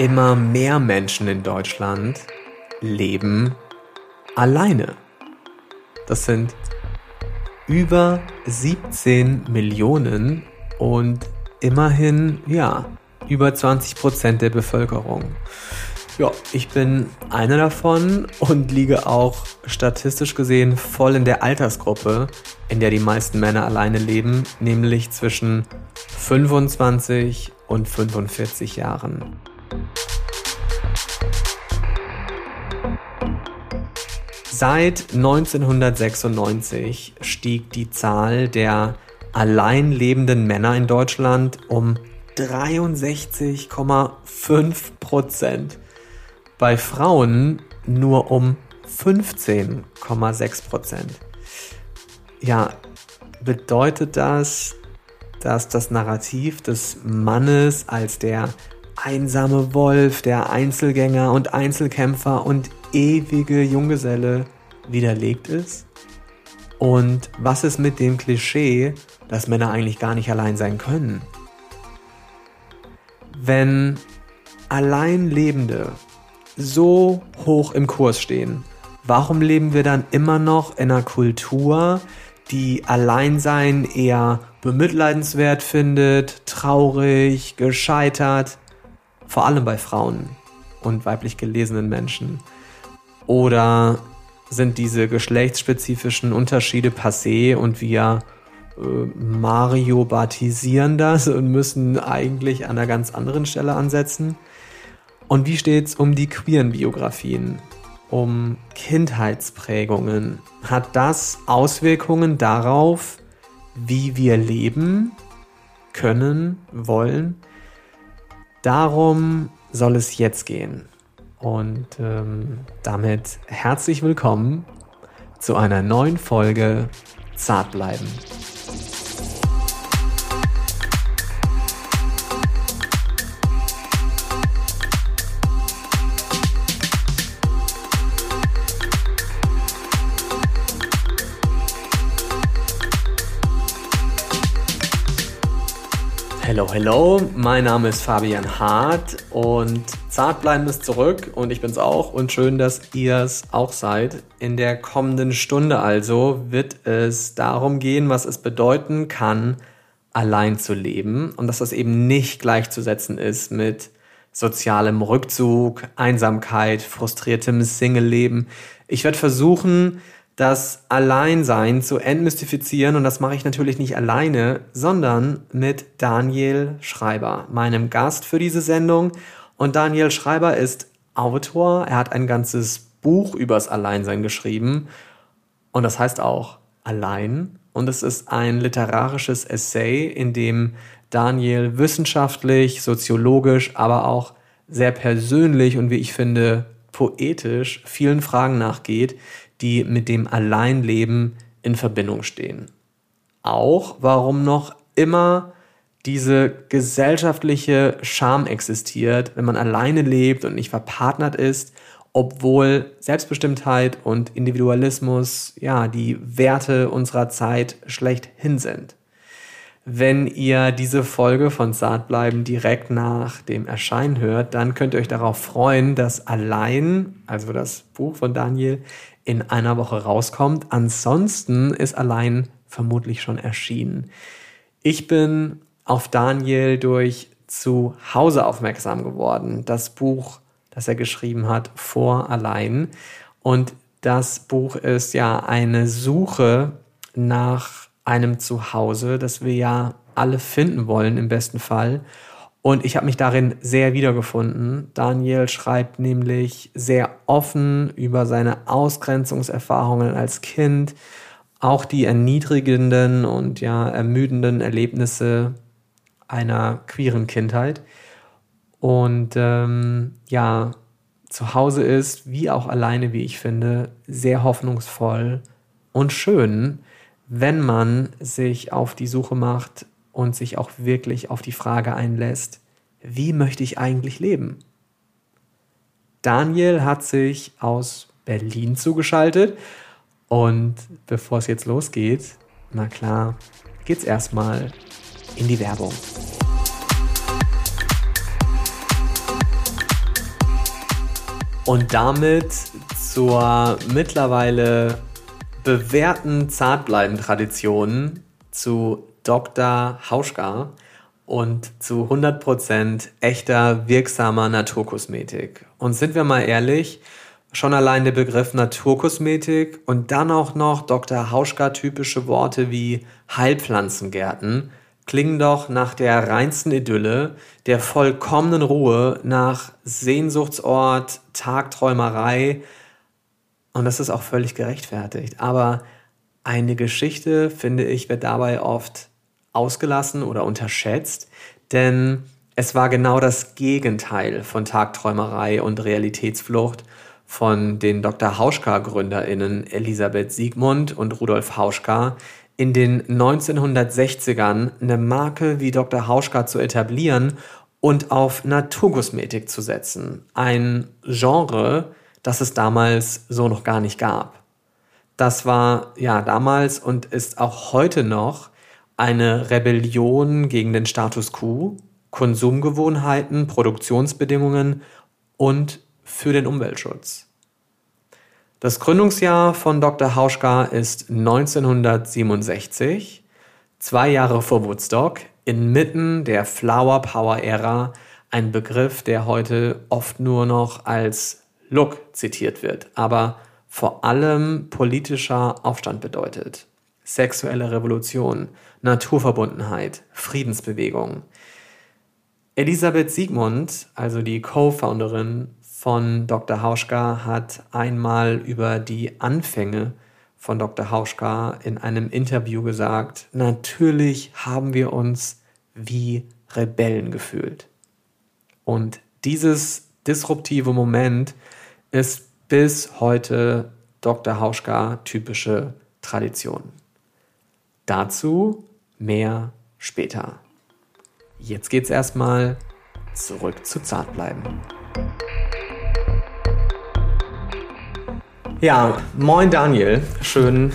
immer mehr Menschen in Deutschland leben alleine. Das sind über 17 Millionen und immerhin, ja, über 20 Prozent der Bevölkerung. Ja, ich bin einer davon und liege auch statistisch gesehen voll in der Altersgruppe, in der die meisten Männer alleine leben, nämlich zwischen 25 und 45 Jahren. Seit 1996 stieg die Zahl der allein lebenden Männer in Deutschland um 63,5 Prozent. Bei Frauen nur um 15,6 Prozent. Ja, bedeutet das, dass das Narrativ des Mannes als der einsame Wolf, der Einzelgänger und Einzelkämpfer und ewige Junggeselle widerlegt ist? Und was ist mit dem Klischee, dass Männer eigentlich gar nicht allein sein können? Wenn Alleinlebende so hoch im Kurs stehen, warum leben wir dann immer noch in einer Kultur, die Alleinsein eher bemitleidenswert findet, traurig, gescheitert, vor allem bei Frauen und weiblich gelesenen Menschen? Oder sind diese geschlechtsspezifischen Unterschiede passé und wir äh, Mario batisieren das und müssen eigentlich an einer ganz anderen Stelle ansetzen? Und wie steht es um die queeren Biografien? Um Kindheitsprägungen? Hat das Auswirkungen darauf, wie wir leben können, wollen? Darum soll es jetzt gehen. Und ähm, damit herzlich willkommen zu einer neuen Folge Zart bleiben. Hello, hello, mein Name ist Fabian Hart und Zartbleiben ist zurück und ich bin's auch und schön, dass ihr es auch seid. In der kommenden Stunde also wird es darum gehen, was es bedeuten kann, allein zu leben und dass das eben nicht gleichzusetzen ist mit sozialem Rückzug, Einsamkeit, frustriertem Single-Leben. Ich werde versuchen, das Alleinsein zu entmystifizieren. Und das mache ich natürlich nicht alleine, sondern mit Daniel Schreiber, meinem Gast für diese Sendung. Und Daniel Schreiber ist Autor. Er hat ein ganzes Buch übers Alleinsein geschrieben. Und das heißt auch Allein. Und es ist ein literarisches Essay, in dem Daniel wissenschaftlich, soziologisch, aber auch sehr persönlich und wie ich finde poetisch vielen Fragen nachgeht, die mit dem Alleinleben in Verbindung stehen. Auch warum noch immer diese gesellschaftliche Scham existiert, wenn man alleine lebt und nicht verpartnert ist, obwohl Selbstbestimmtheit und Individualismus ja die Werte unserer Zeit schlechthin sind. Wenn ihr diese Folge von Zartbleiben direkt nach dem Erscheinen hört, dann könnt ihr euch darauf freuen, dass allein, also das Buch von Daniel, in einer Woche rauskommt. Ansonsten ist allein vermutlich schon erschienen. Ich bin auf Daniel durch zu Hause aufmerksam geworden. Das Buch, das er geschrieben hat, vor allein. Und das Buch ist ja eine Suche nach einem Zuhause, das wir ja alle finden wollen im besten Fall. Und ich habe mich darin sehr wiedergefunden. Daniel schreibt nämlich sehr offen über seine Ausgrenzungserfahrungen als Kind, auch die erniedrigenden und ja ermüdenden Erlebnisse einer queeren Kindheit. Und ähm, ja, zu Hause ist, wie auch alleine, wie ich finde, sehr hoffnungsvoll und schön, wenn man sich auf die Suche macht und sich auch wirklich auf die Frage einlässt, wie möchte ich eigentlich leben? Daniel hat sich aus Berlin zugeschaltet und bevor es jetzt losgeht, na klar, geht's erstmal in die Werbung. und damit zur mittlerweile bewährten Zartbleiben-Tradition zu Dr. Hauschka und zu 100% echter, wirksamer Naturkosmetik. Und sind wir mal ehrlich, schon allein der Begriff Naturkosmetik und dann auch noch Dr. Hauschka-typische Worte wie Heilpflanzengärten klingen doch nach der reinsten Idylle, der vollkommenen Ruhe, nach Sehnsuchtsort, Tagträumerei. Und das ist auch völlig gerechtfertigt. Aber eine Geschichte, finde ich, wird dabei oft ausgelassen oder unterschätzt, denn es war genau das Gegenteil von Tagträumerei und Realitätsflucht von den Dr. Hauschka-GründerInnen Elisabeth Siegmund und Rudolf Hauschka in den 1960ern eine Marke wie Dr. Hauschka zu etablieren und auf Naturkosmetik zu setzen. Ein Genre, das es damals so noch gar nicht gab. Das war ja damals und ist auch heute noch eine Rebellion gegen den Status quo, Konsumgewohnheiten, Produktionsbedingungen und für den Umweltschutz. Das Gründungsjahr von Dr. Hauschka ist 1967, zwei Jahre vor Woodstock, inmitten der Flower Power Ära, ein Begriff, der heute oft nur noch als Look zitiert wird. Aber vor allem politischer Aufstand bedeutet. Sexuelle Revolution, Naturverbundenheit, Friedensbewegung. Elisabeth Siegmund, also die Co-Founderin von Dr. Hauschka, hat einmal über die Anfänge von Dr. Hauschka in einem Interview gesagt, natürlich haben wir uns wie Rebellen gefühlt. Und dieses disruptive Moment ist bis heute Dr. Hauschka typische Tradition. Dazu mehr später. Jetzt geht's erstmal zurück zu Zartbleiben. Ja, moin Daniel, schön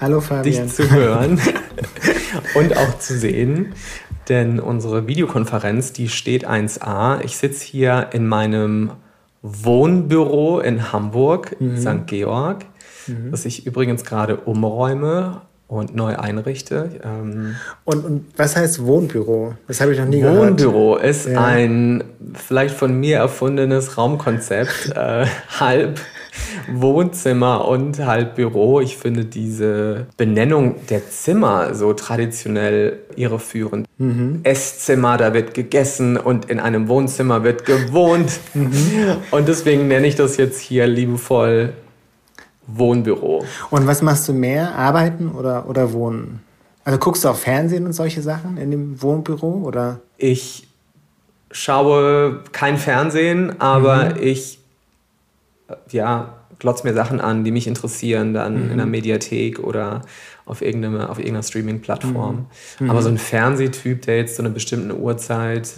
Hallo Fabian. dich zu hören und auch zu sehen, denn unsere Videokonferenz, die steht 1a. Ich sitze hier in meinem Wohnbüro in Hamburg, mhm. St. Georg, mhm. das ich übrigens gerade umräume und neu einrichte. Ähm und, und, was heißt Wohnbüro? Das habe ich noch nie Wohnbüro gehört. Wohnbüro ist ja. ein vielleicht von mir erfundenes Raumkonzept, äh, halb Wohnzimmer und halt Büro. Ich finde diese Benennung der Zimmer so traditionell irreführend. Mhm. Esszimmer, da wird gegessen und in einem Wohnzimmer wird gewohnt. Mhm. Und deswegen nenne ich das jetzt hier liebevoll Wohnbüro. Und was machst du mehr? Arbeiten oder, oder wohnen? Also guckst du auf Fernsehen und solche Sachen in dem Wohnbüro oder? Ich schaue kein Fernsehen, aber mhm. ich ja, glotz mir Sachen an, die mich interessieren, dann mhm. in der Mediathek oder auf irgendeiner, auf irgendeiner Streaming-Plattform. Mhm. Aber so ein Fernsehtyp, der jetzt zu einer bestimmten Uhrzeit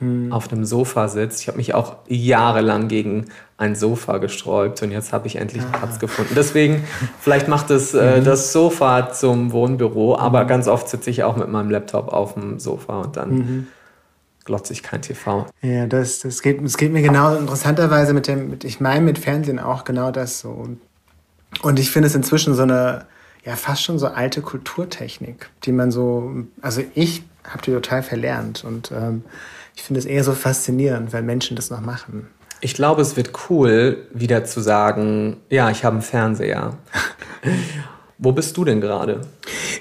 mhm. auf einem Sofa sitzt, ich habe mich auch jahrelang gegen ein Sofa gesträubt und jetzt habe ich endlich ah. Platz gefunden. Deswegen, vielleicht macht es äh, mhm. das Sofa zum Wohnbüro, aber mhm. ganz oft sitze ich auch mit meinem Laptop auf dem Sofa und dann mhm glotze ich kein TV. Ja, das, das, geht, das geht mir genau interessanterweise mit dem, mit, ich meine mit Fernsehen auch genau das so. Und ich finde es inzwischen so eine, ja, fast schon so alte Kulturtechnik, die man so, also ich habe die total verlernt und ähm, ich finde es eher so faszinierend, wenn Menschen das noch machen. Ich glaube, es wird cool, wieder zu sagen, ja, ich habe einen Fernseher. Wo bist du denn gerade?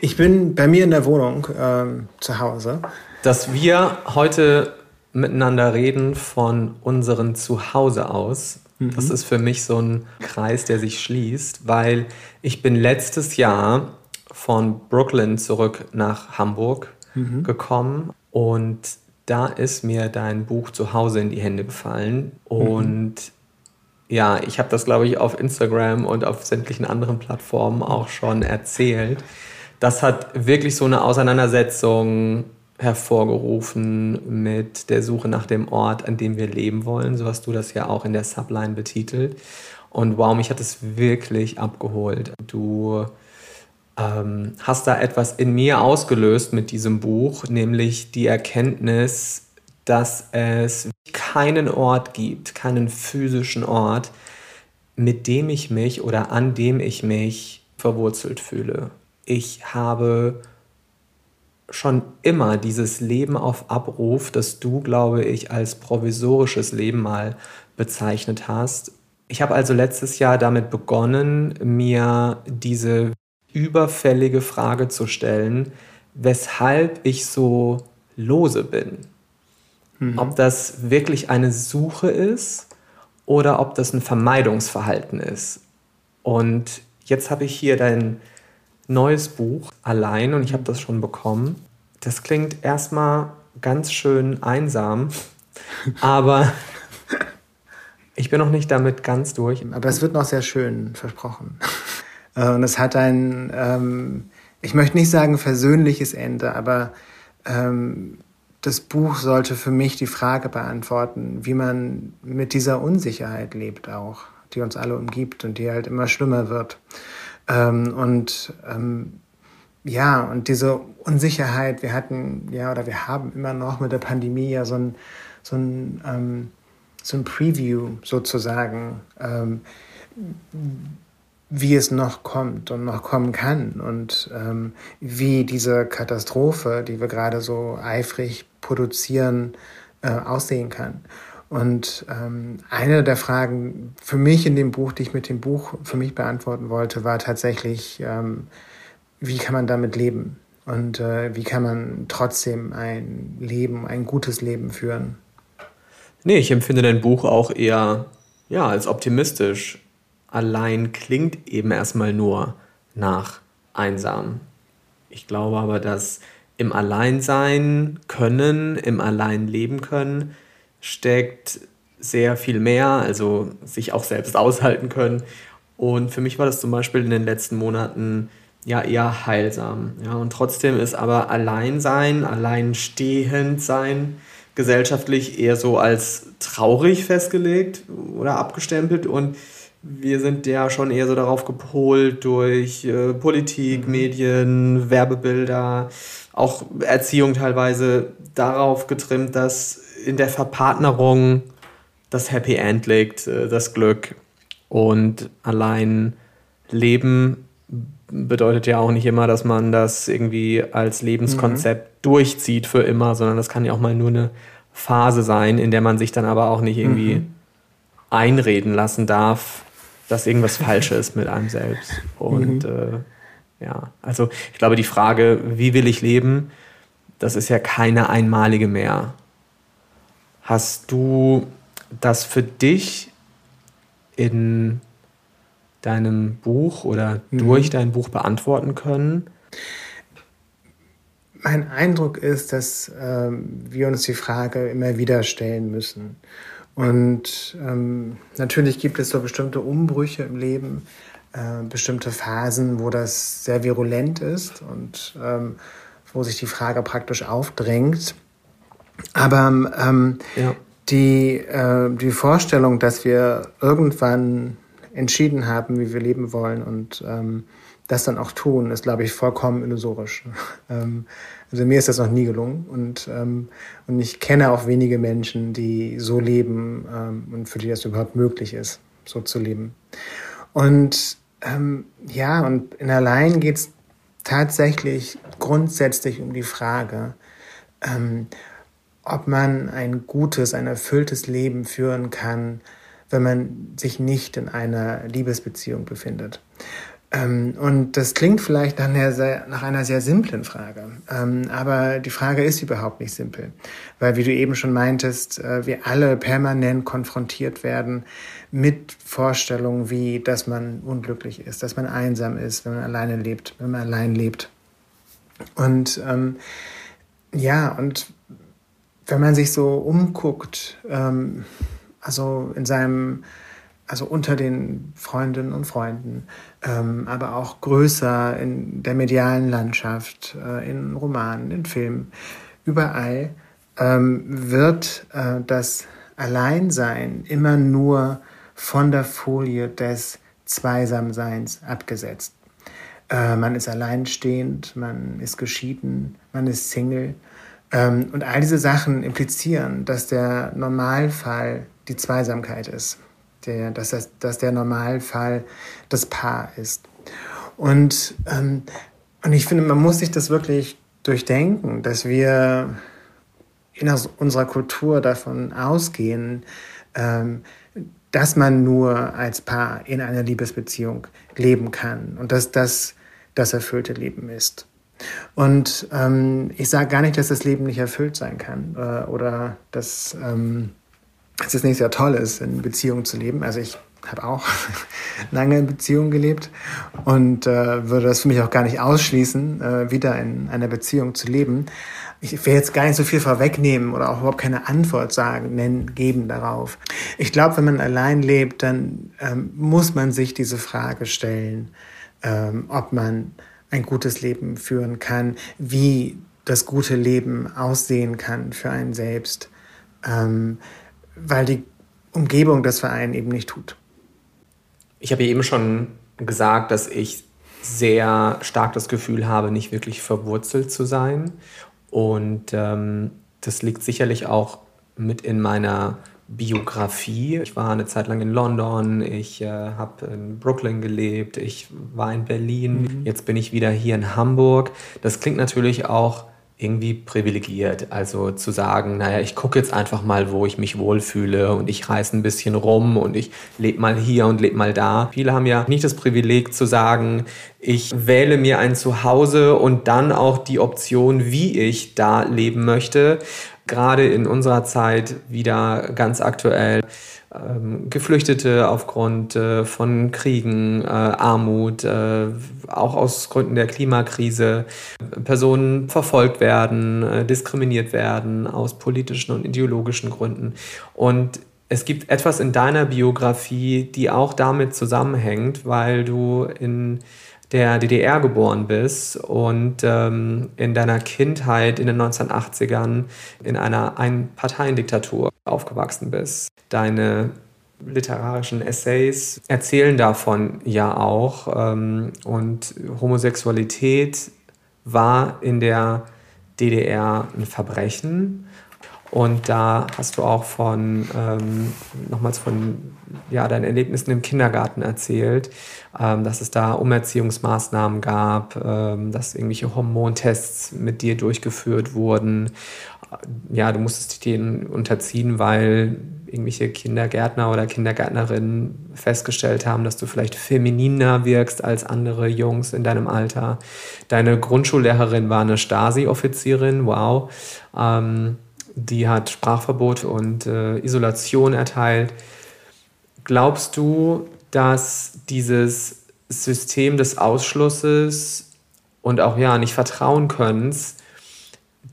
Ich bin bei mir in der Wohnung ähm, zu Hause dass wir heute miteinander reden von unserem Zuhause aus. Mhm. Das ist für mich so ein Kreis, der sich schließt, weil ich bin letztes Jahr von Brooklyn zurück nach Hamburg mhm. gekommen und da ist mir dein Buch zu Hause in die Hände gefallen und mhm. ja, ich habe das glaube ich auf Instagram und auf sämtlichen anderen Plattformen auch schon erzählt. Das hat wirklich so eine Auseinandersetzung hervorgerufen mit der Suche nach dem Ort, an dem wir leben wollen. So hast du das ja auch in der Subline betitelt. Und wow, mich hat es wirklich abgeholt. Du ähm, hast da etwas in mir ausgelöst mit diesem Buch, nämlich die Erkenntnis, dass es keinen Ort gibt, keinen physischen Ort, mit dem ich mich oder an dem ich mich verwurzelt fühle. Ich habe schon immer dieses Leben auf Abruf, das du, glaube ich, als provisorisches Leben mal bezeichnet hast. Ich habe also letztes Jahr damit begonnen, mir diese überfällige Frage zu stellen, weshalb ich so lose bin. Mhm. Ob das wirklich eine Suche ist oder ob das ein Vermeidungsverhalten ist. Und jetzt habe ich hier dein neues Buch allein und ich habe das schon bekommen. Das klingt erstmal ganz schön einsam, aber ich bin noch nicht damit ganz durch. Aber es wird noch sehr schön, versprochen. Äh, und es hat ein, ähm, ich möchte nicht sagen versöhnliches Ende, aber ähm, das Buch sollte für mich die Frage beantworten, wie man mit dieser Unsicherheit lebt auch, die uns alle umgibt und die halt immer schlimmer wird. Ähm, und ähm, ja, und diese Unsicherheit, wir hatten, ja, oder wir haben immer noch mit der Pandemie ja so ein, so ein, ähm, so ein Preview sozusagen, ähm, wie es noch kommt und noch kommen kann und ähm, wie diese Katastrophe, die wir gerade so eifrig produzieren, äh, aussehen kann. Und ähm, eine der Fragen für mich in dem Buch, die ich mit dem Buch für mich beantworten wollte, war tatsächlich, ähm, wie kann man damit leben? Und äh, wie kann man trotzdem ein Leben, ein gutes Leben führen? Nee, ich empfinde dein Buch auch eher ja, als optimistisch. Allein klingt eben erstmal nur nach einsam. Ich glaube aber, dass im Alleinsein können, im Alleinleben können, steckt sehr viel mehr, also sich auch selbst aushalten können. Und für mich war das zum Beispiel in den letzten Monaten ja eher heilsam. Ja, und trotzdem ist aber Alleinsein, alleinstehend sein gesellschaftlich eher so als traurig festgelegt oder abgestempelt und wir sind ja schon eher so darauf gepolt durch äh, Politik, mhm. Medien, Werbebilder, auch Erziehung teilweise darauf getrimmt, dass in der Verpartnerung das Happy End liegt, äh, das Glück. Und allein Leben bedeutet ja auch nicht immer, dass man das irgendwie als Lebenskonzept mhm. durchzieht für immer, sondern das kann ja auch mal nur eine Phase sein, in der man sich dann aber auch nicht irgendwie mhm. einreden lassen darf, dass irgendwas falsch ist mit einem selbst. Und mhm. äh, ja, also ich glaube, die Frage, wie will ich leben, das ist ja keine einmalige mehr. Hast du das für dich in deinem Buch oder mhm. durch dein Buch beantworten können? Mein Eindruck ist, dass ähm, wir uns die Frage immer wieder stellen müssen. Und ähm, natürlich gibt es so bestimmte Umbrüche im Leben, äh, bestimmte Phasen, wo das sehr virulent ist und ähm, wo sich die Frage praktisch aufdrängt. Aber ähm, ja. die, äh, die Vorstellung, dass wir irgendwann entschieden haben, wie wir leben wollen und ähm, das dann auch tun, ist, glaube ich, vollkommen illusorisch. ähm, also mir ist das noch nie gelungen und, ähm, und ich kenne auch wenige Menschen, die so leben ähm, und für die das überhaupt möglich ist, so zu leben. Und ähm, ja, und in allein geht es tatsächlich grundsätzlich um die Frage, ähm, ob man ein gutes, ein erfülltes Leben führen kann, wenn man sich nicht in einer Liebesbeziehung befindet. Ähm, und das klingt vielleicht nach einer sehr, nach einer sehr simplen Frage, ähm, aber die Frage ist überhaupt nicht simpel, weil wie du eben schon meintest, äh, wir alle permanent konfrontiert werden mit Vorstellungen wie, dass man unglücklich ist, dass man einsam ist, wenn man alleine lebt, wenn man allein lebt. Und ähm, ja, und wenn man sich so umguckt, ähm, also in seinem, also unter den Freundinnen und Freunden, ähm, aber auch größer in der medialen Landschaft, äh, in Romanen, in Filmen, überall ähm, wird äh, das Alleinsein immer nur von der Folie des Zweisamseins abgesetzt. Äh, man ist alleinstehend, man ist geschieden, man ist Single. Ähm, und all diese Sachen implizieren, dass der Normalfall die Zweisamkeit ist, der, dass, das, dass der Normalfall das Paar ist. Und, ähm, und ich finde, man muss sich das wirklich durchdenken, dass wir in unserer Kultur davon ausgehen, ähm, dass man nur als Paar in einer Liebesbeziehung leben kann und dass das das erfüllte Leben ist. Und ähm, ich sage gar nicht, dass das Leben nicht erfüllt sein kann äh, oder dass, ähm, dass es nicht sehr toll ist, in Beziehungen zu leben. Also ich habe auch lange in Beziehungen gelebt und äh, würde das für mich auch gar nicht ausschließen, äh, wieder in einer Beziehung zu leben. Ich will jetzt gar nicht so viel vorwegnehmen oder auch überhaupt keine Antwort sagen, nennen, geben darauf. Ich glaube, wenn man allein lebt, dann ähm, muss man sich diese Frage stellen, ähm, ob man ein gutes Leben führen kann, wie das gute Leben aussehen kann für einen selbst, ähm, weil die Umgebung das für einen eben nicht tut. Ich habe eben schon gesagt, dass ich sehr stark das Gefühl habe, nicht wirklich verwurzelt zu sein. Und ähm, das liegt sicherlich auch mit in meiner Biografie. Ich war eine Zeit lang in London, ich äh, habe in Brooklyn gelebt, ich war in Berlin, mhm. jetzt bin ich wieder hier in Hamburg. Das klingt natürlich auch irgendwie privilegiert. Also zu sagen, naja, ich gucke jetzt einfach mal, wo ich mich wohlfühle und ich reise ein bisschen rum und ich lebe mal hier und lebe mal da. Viele haben ja nicht das Privileg zu sagen, ich wähle mir ein Zuhause und dann auch die Option, wie ich da leben möchte gerade in unserer Zeit wieder ganz aktuell ähm, Geflüchtete aufgrund äh, von Kriegen, äh, Armut, äh, auch aus Gründen der Klimakrise, Personen verfolgt werden, äh, diskriminiert werden aus politischen und ideologischen Gründen. Und es gibt etwas in deiner Biografie, die auch damit zusammenhängt, weil du in der DDR geboren bist und ähm, in deiner Kindheit in den 1980ern in einer Einparteiendiktatur aufgewachsen bist. Deine literarischen Essays erzählen davon ja auch. Ähm, und Homosexualität war in der DDR ein Verbrechen. Und da hast du auch von, ähm, nochmals von ja, deinen Erlebnissen im Kindergarten erzählt, ähm, dass es da Umerziehungsmaßnahmen gab, ähm, dass irgendwelche Hormontests mit dir durchgeführt wurden. Ja, du musstest denen unterziehen, weil irgendwelche Kindergärtner oder Kindergärtnerinnen festgestellt haben, dass du vielleicht femininer wirkst als andere Jungs in deinem Alter. Deine Grundschullehrerin war eine Stasi-Offizierin, wow. Ähm, die hat Sprachverbot und äh, Isolation erteilt. Glaubst du, dass dieses System des Ausschlusses und auch ja nicht vertrauen können,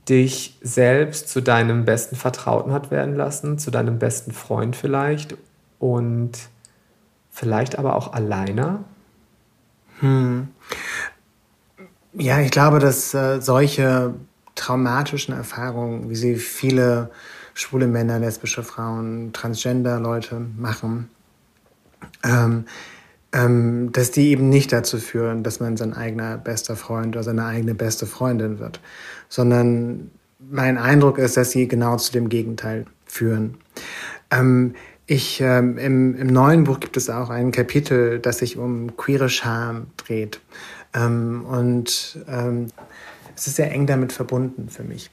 dich selbst zu deinem besten Vertrauten hat werden lassen, zu deinem besten Freund vielleicht und vielleicht aber auch alleine? Hm. Ja, ich glaube, dass äh, solche traumatischen Erfahrungen, wie sie viele schwule Männer, lesbische Frauen, Transgender-Leute machen, ähm, ähm, dass die eben nicht dazu führen, dass man sein eigener bester Freund oder seine eigene beste Freundin wird, sondern mein Eindruck ist, dass sie genau zu dem Gegenteil führen. Ähm, ich, ähm, im, Im neuen Buch gibt es auch ein Kapitel, das sich um queere Scham dreht. Ähm, und ähm, es ist sehr eng damit verbunden für mich.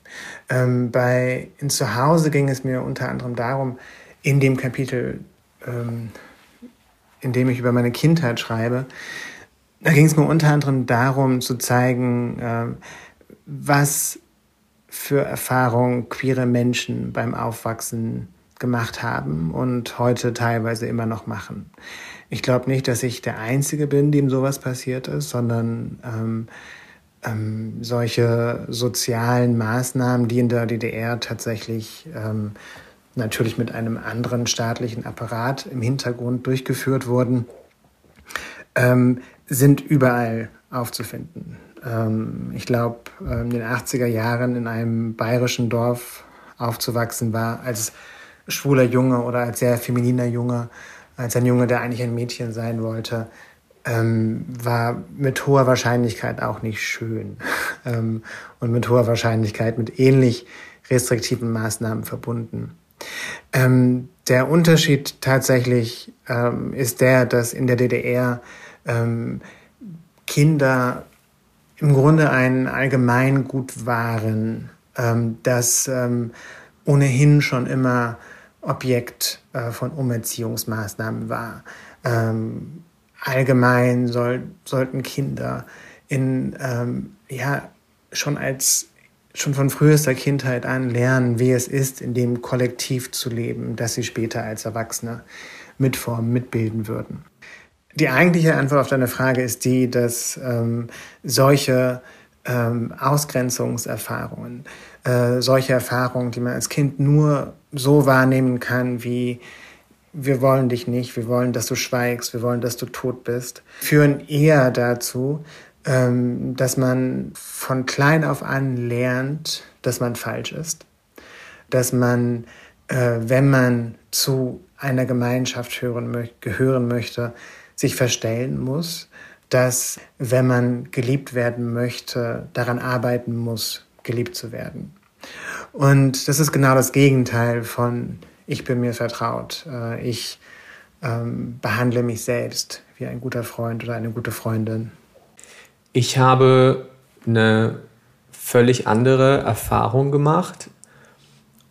Ähm, bei in Zuhause ging es mir unter anderem darum, in dem Kapitel, ähm, in dem ich über meine Kindheit schreibe, da ging es mir unter anderem darum zu zeigen, äh, was für Erfahrungen queere Menschen beim Aufwachsen gemacht haben und heute teilweise immer noch machen. Ich glaube nicht, dass ich der Einzige bin, dem sowas passiert ist, sondern ähm, ähm, solche sozialen Maßnahmen, die in der DDR tatsächlich ähm, natürlich mit einem anderen staatlichen Apparat im Hintergrund durchgeführt wurden, ähm, sind überall aufzufinden. Ähm, ich glaube, ähm, in den 80er Jahren in einem bayerischen Dorf aufzuwachsen war als schwuler Junge oder als sehr femininer Junge, als ein Junge, der eigentlich ein Mädchen sein wollte, ähm, war mit hoher Wahrscheinlichkeit auch nicht schön ähm, und mit hoher Wahrscheinlichkeit mit ähnlich restriktiven Maßnahmen verbunden. Ähm, der Unterschied tatsächlich ähm, ist der, dass in der DDR ähm, Kinder im Grunde ein Allgemeingut waren, ähm, das ohnehin schon immer Objekt äh, von Umerziehungsmaßnahmen war. Ähm, allgemein soll, sollten Kinder in, ähm, ja, schon als schon von frühester Kindheit an lernen, wie es ist, in dem Kollektiv zu leben, das sie später als Erwachsene mitformen, mitbilden würden. Die eigentliche Antwort auf deine Frage ist die, dass ähm, solche ähm, Ausgrenzungserfahrungen, äh, solche Erfahrungen, die man als Kind nur so wahrnehmen kann, wie wir wollen dich nicht, wir wollen, dass du schweigst, wir wollen, dass du tot bist, führen eher dazu, ähm, dass man von klein auf an lernt, dass man falsch ist, dass man, äh, wenn man zu einer Gemeinschaft hören, gehören möchte, sich verstellen muss, dass wenn man geliebt werden möchte, daran arbeiten muss, geliebt zu werden. Und das ist genau das Gegenteil von ich bin mir vertraut, äh, ich ähm, behandle mich selbst wie ein guter Freund oder eine gute Freundin. Ich habe eine völlig andere Erfahrung gemacht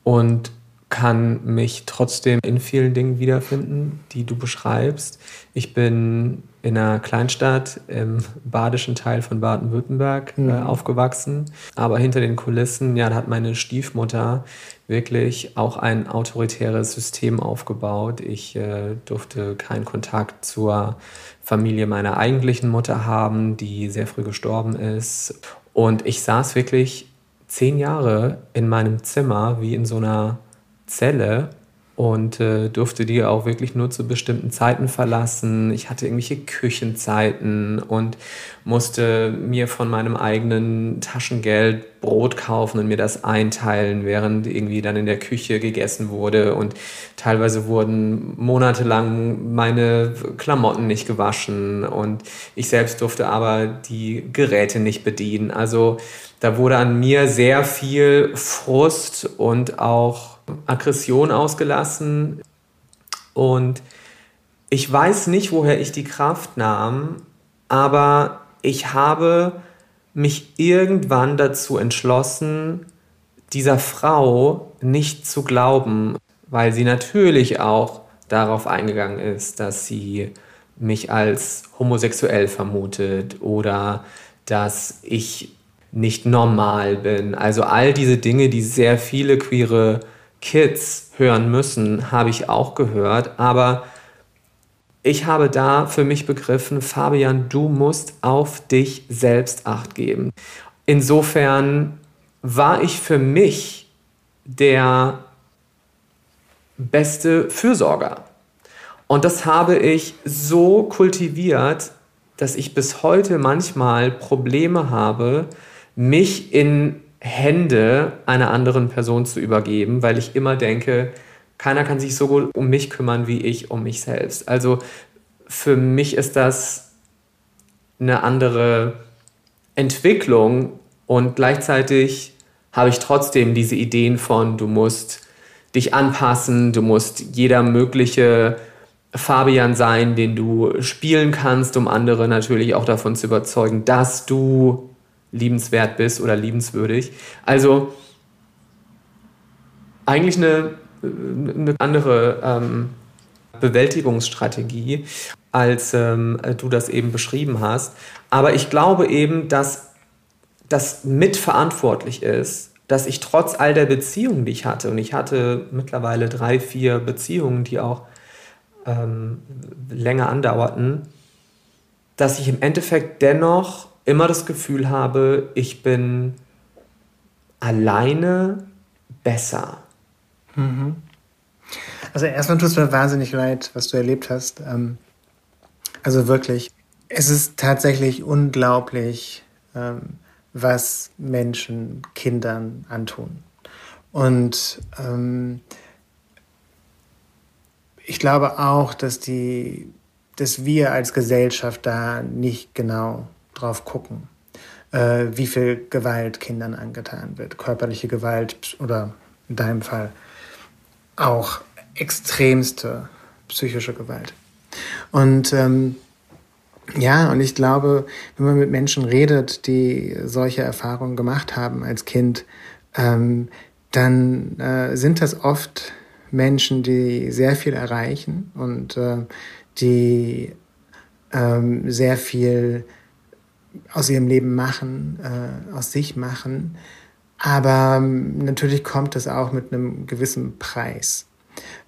und kann mich trotzdem in vielen Dingen wiederfinden, die du beschreibst. Ich bin in einer Kleinstadt im badischen Teil von Baden-Württemberg äh, mhm. äh, aufgewachsen. Aber hinter den Kulissen, ja, da hat meine Stiefmutter wirklich auch ein autoritäres System aufgebaut. Ich äh, durfte keinen Kontakt zur Familie meiner eigentlichen Mutter haben, die sehr früh gestorben ist. Und ich saß wirklich zehn Jahre in meinem Zimmer wie in so einer Zelle und äh, durfte die auch wirklich nur zu bestimmten Zeiten verlassen. Ich hatte irgendwelche Küchenzeiten und musste mir von meinem eigenen Taschengeld Brot kaufen und mir das einteilen, während irgendwie dann in der Küche gegessen wurde. Und teilweise wurden monatelang meine Klamotten nicht gewaschen und ich selbst durfte aber die Geräte nicht bedienen. Also da wurde an mir sehr viel Frust und auch Aggression ausgelassen und ich weiß nicht, woher ich die Kraft nahm, aber ich habe mich irgendwann dazu entschlossen, dieser Frau nicht zu glauben, weil sie natürlich auch darauf eingegangen ist, dass sie mich als homosexuell vermutet oder dass ich nicht normal bin. Also all diese Dinge, die sehr viele queere Kids hören müssen, habe ich auch gehört. Aber ich habe da für mich begriffen, Fabian, du musst auf dich selbst acht geben. Insofern war ich für mich der beste Fürsorger. Und das habe ich so kultiviert, dass ich bis heute manchmal Probleme habe, mich in Hände einer anderen Person zu übergeben, weil ich immer denke, keiner kann sich so gut um mich kümmern wie ich um mich selbst. Also für mich ist das eine andere Entwicklung und gleichzeitig habe ich trotzdem diese Ideen von, du musst dich anpassen, du musst jeder mögliche Fabian sein, den du spielen kannst, um andere natürlich auch davon zu überzeugen, dass du liebenswert bist oder liebenswürdig. Also eigentlich eine, eine andere ähm, Bewältigungsstrategie, als ähm, du das eben beschrieben hast. Aber ich glaube eben, dass das mitverantwortlich ist, dass ich trotz all der Beziehungen, die ich hatte, und ich hatte mittlerweile drei, vier Beziehungen, die auch ähm, länger andauerten, dass ich im Endeffekt dennoch immer das Gefühl habe, ich bin alleine besser. Mhm. Also erstmal tut es mir wahnsinnig leid, was du erlebt hast. Ähm, also wirklich, es ist tatsächlich unglaublich, ähm, was Menschen Kindern antun. Und ähm, ich glaube auch, dass die, dass wir als Gesellschaft da nicht genau drauf gucken, äh, wie viel Gewalt Kindern angetan wird, körperliche Gewalt oder in deinem Fall auch extremste psychische Gewalt. Und ähm, ja, und ich glaube, wenn man mit Menschen redet, die solche Erfahrungen gemacht haben als Kind, ähm, dann äh, sind das oft Menschen, die sehr viel erreichen und äh, die ähm, sehr viel aus ihrem Leben machen, äh, aus sich machen. Aber ähm, natürlich kommt das auch mit einem gewissen Preis.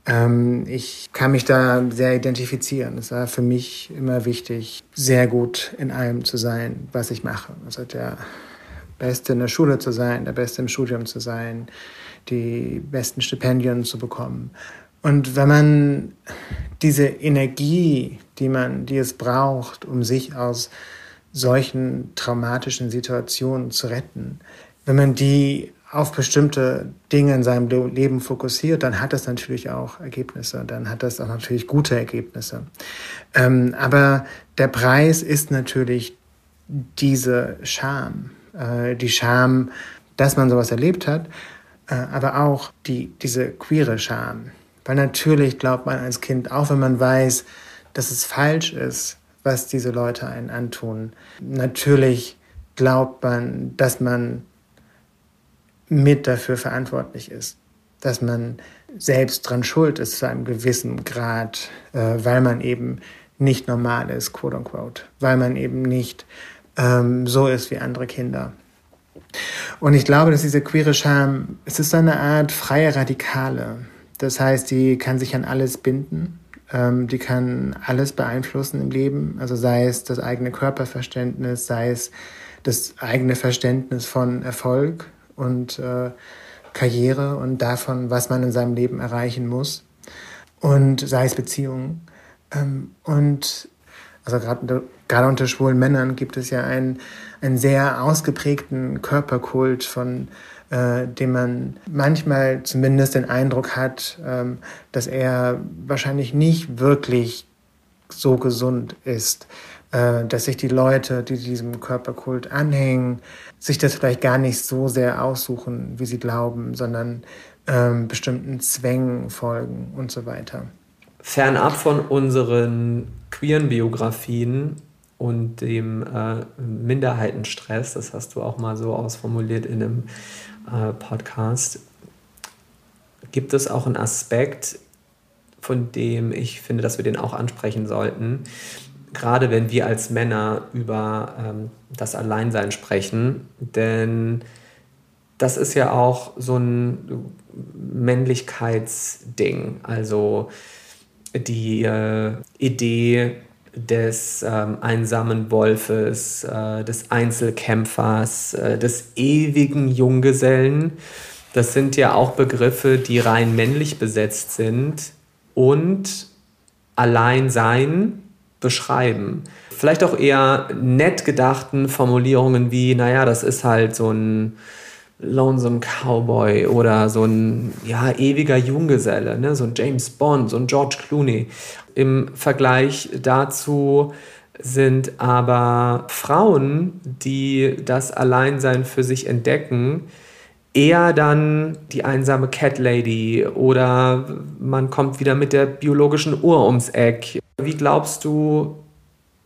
Ähm, ich kann mich da sehr identifizieren. Es war für mich immer wichtig, sehr gut in allem zu sein, was ich mache. Also der Beste in der Schule zu sein, der Beste im Studium zu sein, die besten Stipendien zu bekommen. Und wenn man diese Energie, die man, die es braucht, um sich aus solchen traumatischen Situationen zu retten, wenn man die auf bestimmte Dinge in seinem Leben fokussiert, dann hat das natürlich auch Ergebnisse, dann hat das auch natürlich gute Ergebnisse. Ähm, aber der Preis ist natürlich diese Scham, äh, die Scham, dass man sowas erlebt hat, äh, aber auch die, diese queere Scham. Weil natürlich glaubt man als Kind, auch wenn man weiß, dass es falsch ist, was diese Leute einen antun, natürlich glaubt man, dass man mit dafür verantwortlich ist, dass man selbst dran schuld ist zu einem gewissen Grad, äh, weil man eben nicht normal ist, quote unquote, weil man eben nicht ähm, so ist wie andere Kinder. Und ich glaube, dass diese queere Scham, es ist eine Art freie Radikale. Das heißt, die kann sich an alles binden, ähm, die kann alles beeinflussen im Leben, also sei es das eigene Körperverständnis, sei es das eigene Verständnis von Erfolg, und äh, Karriere und davon, was man in seinem Leben erreichen muss. Und sei es Beziehungen. Ähm, und also gerade unter schwulen Männern gibt es ja einen, einen sehr ausgeprägten Körperkult, von äh, dem man manchmal zumindest den Eindruck hat, ähm, dass er wahrscheinlich nicht wirklich so gesund ist, äh, dass sich die Leute, die diesem Körperkult anhängen, sich das vielleicht gar nicht so sehr aussuchen, wie sie glauben, sondern ähm, bestimmten Zwängen folgen und so weiter. Fernab von unseren queeren Biografien und dem äh, Minderheitenstress, das hast du auch mal so ausformuliert in einem äh, Podcast, gibt es auch einen Aspekt, von dem ich finde, dass wir den auch ansprechen sollten, gerade wenn wir als Männer über ähm, das Alleinsein sprechen, denn das ist ja auch so ein Männlichkeitsding, also die äh, Idee des ähm, einsamen Wolfes, äh, des Einzelkämpfers, äh, des ewigen Junggesellen. Das sind ja auch Begriffe, die rein männlich besetzt sind und Alleinsein beschreiben. Vielleicht auch eher nett gedachten Formulierungen wie, naja, das ist halt so ein Lonesome Cowboy oder so ein ja, ewiger Junggeselle, ne? so ein James Bond, so ein George Clooney. Im Vergleich dazu sind aber Frauen, die das Alleinsein für sich entdecken, eher dann die einsame Cat Lady oder man kommt wieder mit der biologischen Uhr ums Eck. Wie glaubst du,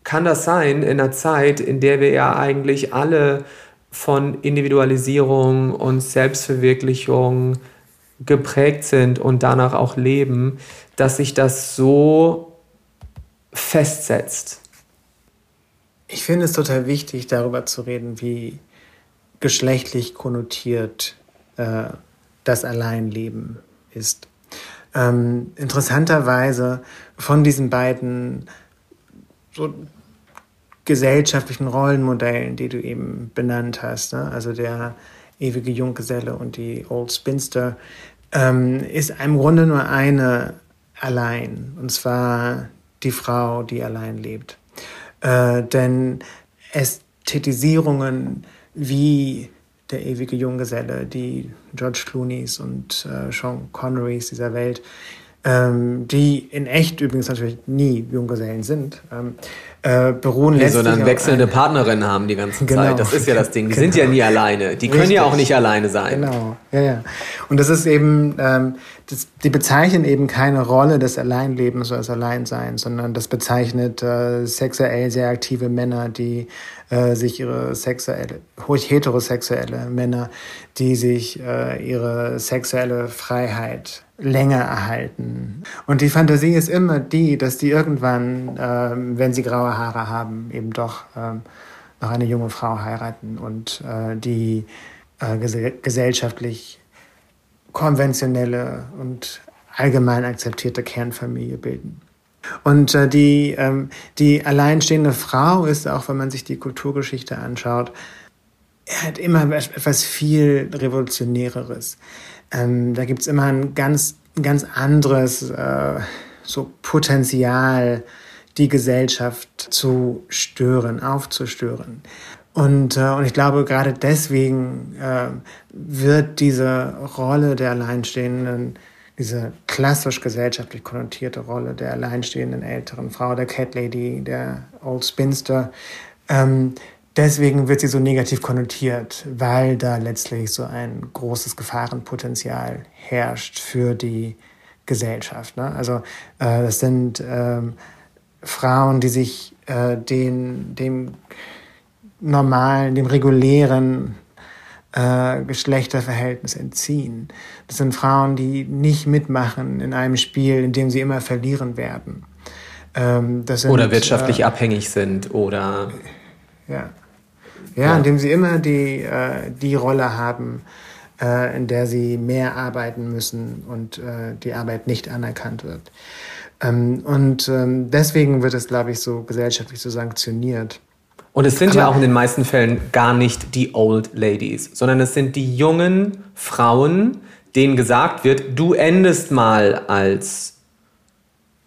kann das sein in einer Zeit, in der wir ja eigentlich alle von Individualisierung und Selbstverwirklichung geprägt sind und danach auch leben, dass sich das so festsetzt? Ich finde es total wichtig, darüber zu reden, wie geschlechtlich konnotiert äh, das Alleinleben ist. Ähm, interessanterweise von diesen beiden so gesellschaftlichen Rollenmodellen, die du eben benannt hast, ne? also der ewige Junggeselle und die Old Spinster, ähm, ist im Grunde nur eine allein, und zwar die Frau, die allein lebt. Äh, denn Ästhetisierungen wie der ewige Junggeselle, die George Clooney's und äh, Sean Connerys dieser Welt, ähm, die in echt übrigens natürlich nie Junggesellen sind, ähm, äh, beruhen die letztlich so dann auf wechselnde Partnerinnen haben die ganze Genau. Zeit. Das ist ja das Ding. Die Genau. sind ja nie alleine. Die können ja Richtig. auch nicht alleine sein. Genau, ja, ja. Und das ist eben, ähm, das, die bezeichnen eben keine Rolle des Alleinlebens oder des Alleinseins, sondern das bezeichnet äh, sexuell sehr aktive Männer, die äh, sich ihre sexuelle, ruhig heterosexuelle Männer, die sich äh, ihre sexuelle Freiheit länger erhalten. Und die Fantasie ist immer die, dass die irgendwann, ähm, wenn sie graue Haare haben, eben doch ähm, noch eine junge Frau heiraten und äh, die äh, gesell gesellschaftlich konventionelle und allgemein akzeptierte Kernfamilie bilden. Und äh, die, ähm, die alleinstehende Frau ist, auch wenn man sich die Kulturgeschichte anschaut, er hat immer etwas viel Revolutionäreres. Ähm, da gibt's immer ein ganz, ganz anderes äh, so Potenzial, die Gesellschaft zu stören, aufzustören. Und, äh, und ich glaube, gerade deswegen äh, wird diese Rolle der Alleinstehenden, diese klassisch gesellschaftlich konnotierte Rolle der alleinstehenden älteren Frau, der Cat Lady, der Old Spinster, ähm, deswegen wird sie so negativ konnotiert, weil da letztlich so ein großes Gefahrenpotenzial herrscht für die Gesellschaft. Ne? Also äh, das sind ähm, Frauen, die sich äh, den, dem normalen, dem regulären äh, Geschlechterverhältnis entziehen. Das sind Frauen, die nicht mitmachen in einem Spiel, in dem sie immer verlieren werden. Ähm, sind, Oder wirtschaftlich äh, abhängig sind oder ja. Ja, indem sie immer die, äh, die Rolle haben, äh, in der sie mehr arbeiten müssen und äh, die Arbeit nicht anerkannt wird. Ähm, und ähm, deswegen wird es, glaube ich, so gesellschaftlich so sanktioniert. Und es sind ja Aber- auch in den meisten Fällen gar nicht die Old Ladies, sondern es sind die jungen Frauen, denen gesagt wird, du endest mal als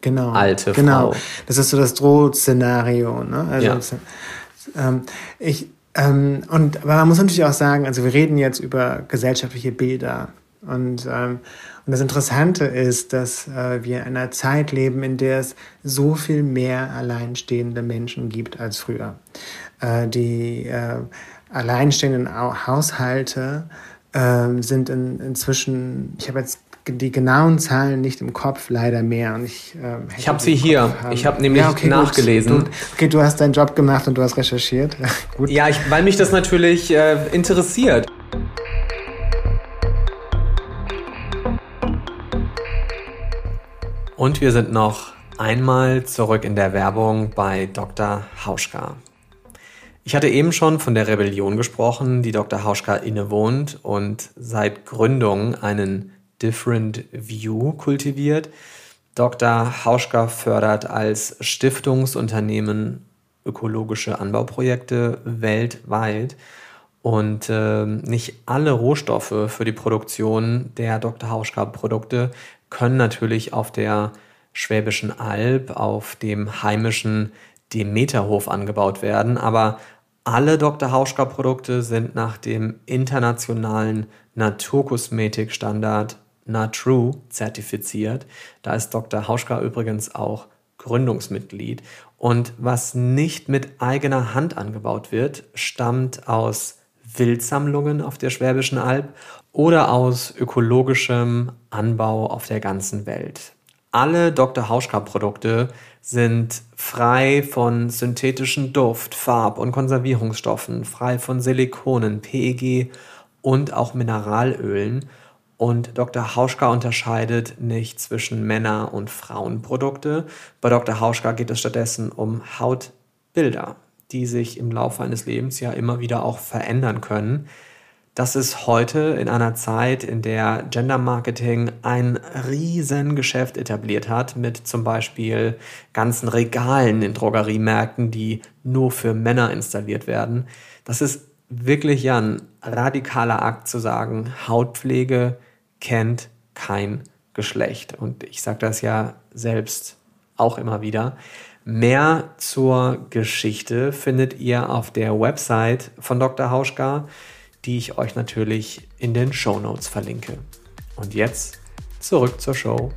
Genau. Alte genau. Frau. Das ist so das Drohszenario. Ne? Also, Ja. ähm, ich, ähm, und, aber man muss natürlich auch sagen, also wir reden jetzt über gesellschaftliche Bilder. Und, ähm, und das Interessante ist, dass äh, wir in einer Zeit leben, in der es so viel mehr alleinstehende Menschen gibt als früher. Äh, die äh, alleinstehenden Au- Haushalte ähm, sind in, inzwischen, ich habe jetzt die genauen Zahlen nicht im Kopf, leider mehr. Und ich hätte Ich habe sie hier. Ich habe nämlich gut. nachgelesen. Du, okay, du hast deinen Job gemacht und du hast recherchiert. gut. Ja, ich, weil mich das natürlich äh, interessiert. Und wir sind noch einmal zurück in der Werbung bei Dr. Hauschka. Ich hatte eben schon von der Rebellion gesprochen, die Dr. Hauschka innewohnt und seit Gründung einen Different View kultiviert. Dr. Hauschka fördert als Stiftungsunternehmen ökologische Anbauprojekte weltweit und äh, nicht alle Rohstoffe für die Produktion der Dr. Hauschka Produkte können natürlich auf der Schwäbischen Alb, auf dem heimischen Demeterhof angebaut werden, aber alle Dr. Hauschka Produkte sind nach dem internationalen Naturkosmetikstandard NATRU zertifiziert. Da ist Dr. Hauschka übrigens auch Gründungsmitglied. Und was nicht mit eigener Hand angebaut wird, stammt aus Wildsammlungen auf der Schwäbischen Alb oder aus ökologischem Anbau auf der ganzen Welt. Alle Dr. Hauschka-Produkte sind frei von synthetischen Duft-, Farb- und Konservierungsstoffen, frei von Silikonen, PEG und auch Mineralölen. Und Dr. Hauschka unterscheidet nicht zwischen Männer- und Frauenprodukte. Bei Dr. Hauschka geht es stattdessen um Hautbilder, die sich im Laufe eines Lebens ja immer wieder auch verändern können. Das ist heute in einer Zeit, in der Gender Marketing ein Riesengeschäft etabliert hat, mit zum Beispiel ganzen Regalen in Drogeriemärkten, die nur für Männer installiert werden. Das ist wirklich ja ein radikaler Akt zu sagen, Hautpflege kennt kein Geschlecht. Und ich sage das ja selbst auch immer wieder. Mehr zur Geschichte findet ihr auf der Website von Dr. Hauschka, die ich euch natürlich in den Show Notes verlinke. Und jetzt zurück zur Show.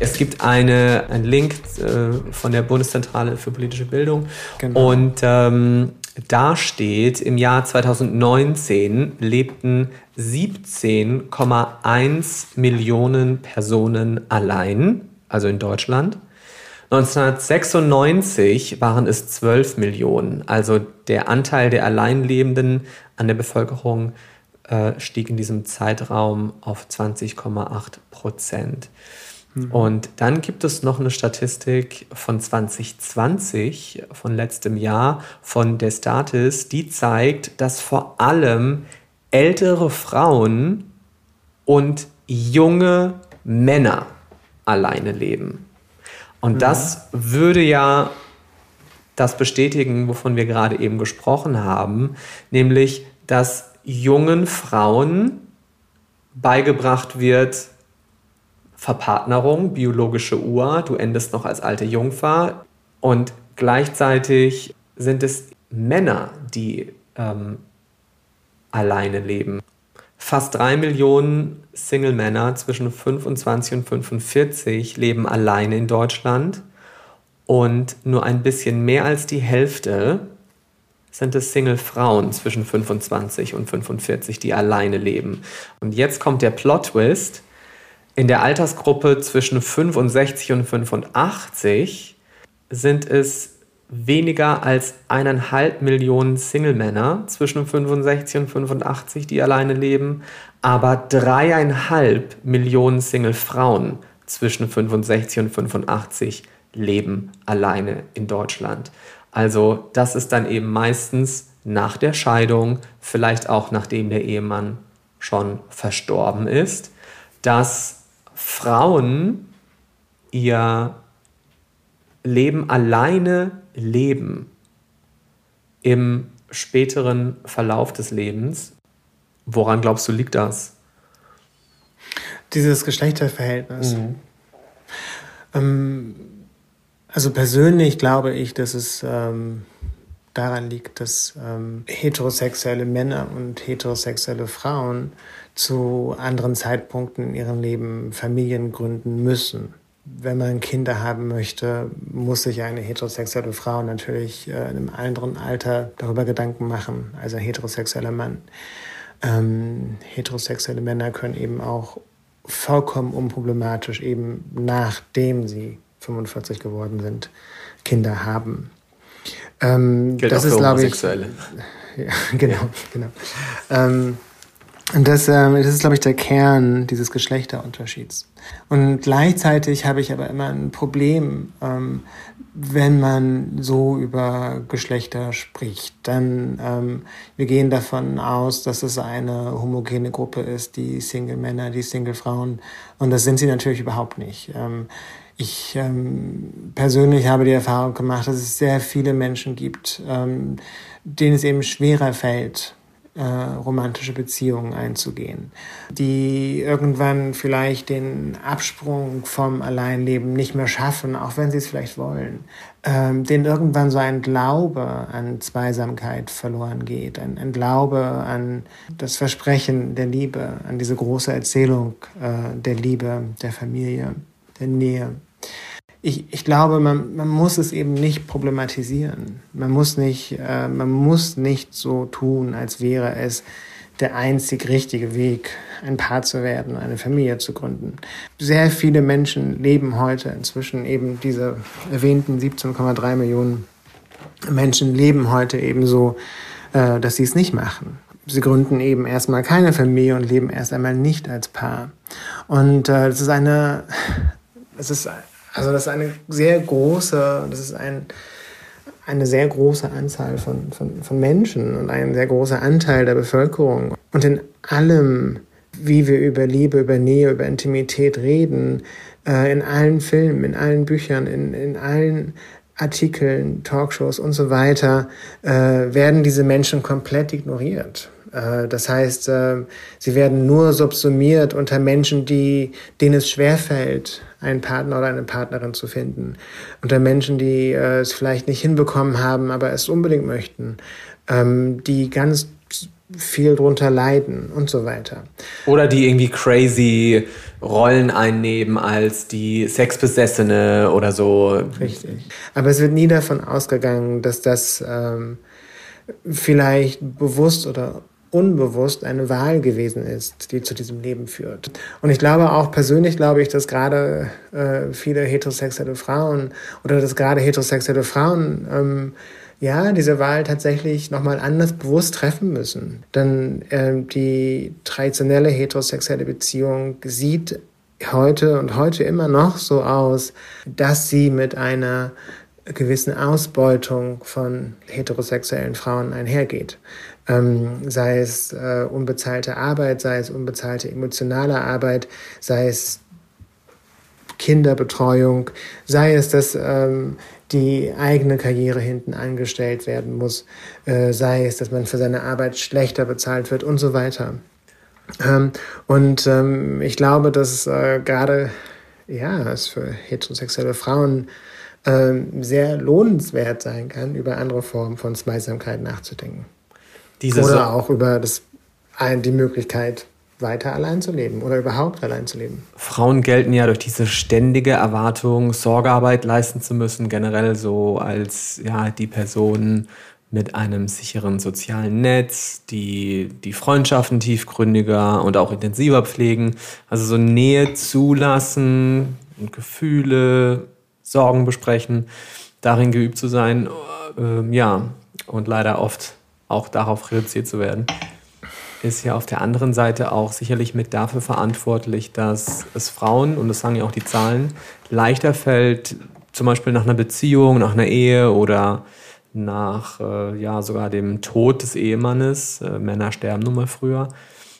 Es gibt eine, einen Link äh, von der Bundeszentrale für politische Bildung genau. und ähm, da steht, im Jahr 2019 lebten 17,1 Millionen Personen allein, also in Deutschland. 1996 waren es 12 Millionen, also der Anteil der Alleinlebenden an der Bevölkerung äh, stieg in diesem Zeitraum auf 20,8 Prozent. Mhm. Und dann gibt es noch eine Statistik von 2020, von letztem Jahr, von der Statis, die zeigt, dass vor allem ältere Frauen und junge Männer alleine leben. Und mhm. das würde ja das bestätigen, wovon wir gerade eben gesprochen haben, nämlich, dass jungen Frauen beigebracht wird, Verpartnerung, biologische Uhr, du endest noch als alte Jungfer und gleichzeitig sind es Männer, die ähm, alleine leben. Fast drei Millionen Single-Männer zwischen 25 und 45 leben alleine in Deutschland und nur ein bisschen mehr als die Hälfte sind es Single-Frauen zwischen 25 und 45, die alleine leben. Und jetzt kommt der Plot-Twist in der Altersgruppe zwischen 65 und 85 sind es weniger als eineinhalb Millionen Single-Männer zwischen 65 und 85, die alleine leben, aber dreieinhalb Millionen Single-Frauen zwischen 65 und 85 leben alleine in Deutschland. Also das ist dann eben meistens nach der Scheidung, vielleicht auch nachdem der Ehemann schon verstorben ist, dass Frauen ihr Leben alleine leben im späteren Verlauf des Lebens. Woran glaubst du, liegt das? Dieses Geschlechterverhältnis. Mhm. Ähm, also persönlich glaube ich, dass es ähm, daran liegt, dass ähm, heterosexuelle Männer und heterosexuelle Frauen zu anderen Zeitpunkten in ihrem Leben Familien gründen müssen. Wenn man Kinder haben möchte, muss sich eine heterosexuelle Frau natürlich äh, in einem anderen Alter darüber Gedanken machen als ein heterosexueller Mann. Ähm, heterosexuelle Männer können eben auch vollkommen unproblematisch eben nachdem sie 45 geworden sind, Kinder haben. Ähm, das ist, glaube ich. Ja, genau, ja. genau. Ähm, und das, ähm, das ist, glaube ich, der Kern dieses Geschlechterunterschieds. Und gleichzeitig habe ich aber immer ein Problem, ähm, wenn man so über Geschlechter spricht. Dann, ähm, wir gehen davon aus, dass es eine homogene Gruppe ist, die Single-Männer, die Single-Frauen. Und das sind sie natürlich überhaupt nicht. Ähm, ich ähm, persönlich habe die Erfahrung gemacht, dass es sehr viele Menschen gibt, ähm, denen es eben schwerer fällt, äh, romantische Beziehungen einzugehen, die irgendwann vielleicht den Absprung vom Alleinleben nicht mehr schaffen, auch wenn sie es vielleicht wollen, ähm, denen irgendwann so ein Glaube an Zweisamkeit verloren geht, ein, ein Glaube an das Versprechen der Liebe, an diese große Erzählung äh, der Liebe, der Familie, der Nähe ich, ich glaube, man, man muss es eben nicht problematisieren. Man muss nicht, äh, man muss nicht so tun, als wäre es der einzig richtige Weg, ein Paar zu werden, eine Familie zu gründen. Sehr viele Menschen leben heute inzwischen eben diese erwähnten 17,3 Millionen Menschen leben heute eben so, äh, dass sie es nicht machen. Sie gründen eben erstmal keine Familie und leben erst einmal nicht als Paar. Und äh, das ist eine, es ist also das ist eine sehr große, das ist ein, eine sehr große Anzahl von, von, von Menschen und ein sehr großer Anteil der Bevölkerung. Und in allem, wie wir über Liebe, über Nähe, über Intimität reden, äh, in allen Filmen, in allen Büchern, in, in allen Artikeln, Talkshows und so weiter, äh, werden diese Menschen komplett ignoriert. Äh, das heißt, sie werden nur subsumiert unter Menschen, die, denen es schwerfällt, einen Partner oder eine Partnerin zu finden. Unter Menschen, die äh, es vielleicht nicht hinbekommen haben, aber es unbedingt möchten. Ähm, die ganz viel drunter leiden und so weiter. Oder die irgendwie crazy Rollen einnehmen als die Sexbesessene oder so. Richtig. Aber es wird nie davon ausgegangen, dass das ähm, vielleicht bewusst oder unbewusst eine Wahl gewesen ist, die zu diesem Leben führt. Und ich glaube auch persönlich glaube ich, dass gerade äh, viele heterosexuelle Frauen oder dass gerade heterosexuelle Frauen ähm, ja diese Wahl tatsächlich nochmal anders bewusst treffen müssen. Denn äh, die traditionelle heterosexuelle Beziehung sieht heute und heute immer noch so aus, dass sie mit einer gewissen Ausbeutung von heterosexuellen Frauen einhergeht. Ähm, sei es äh, unbezahlte Arbeit, sei es unbezahlte emotionale Arbeit, sei es Kinderbetreuung, sei es, dass ähm, die eigene Karriere hinten angestellt werden muss, äh, sei es, dass man für seine Arbeit schlechter bezahlt wird und so weiter. Ähm, und ähm, ich glaube, dass äh, gerade ja, es für heterosexuelle Frauen äh, sehr lohnenswert sein kann, über andere Formen von Zweisamkeit nachzudenken. Diese oder so auch über das, die Möglichkeit, weiter allein zu leben oder überhaupt allein zu leben. Frauen gelten ja durch diese ständige Erwartung, Sorgearbeit leisten zu müssen, generell so als ja, die Person mit einem sicheren sozialen Netz, die die Freundschaften tiefgründiger und auch intensiver pflegen, also so Nähe zulassen und Gefühle, Sorgen besprechen, darin geübt zu sein, äh, ja, und leider oft auch darauf reduziert zu werden, ist ja auf der anderen Seite auch sicherlich mit dafür verantwortlich, dass es Frauen, und das sagen ja auch die Zahlen, leichter fällt, zum Beispiel nach einer Beziehung, nach einer Ehe oder nach äh, ja sogar dem Tod des Ehemannes, äh, Männer sterben nun mal früher,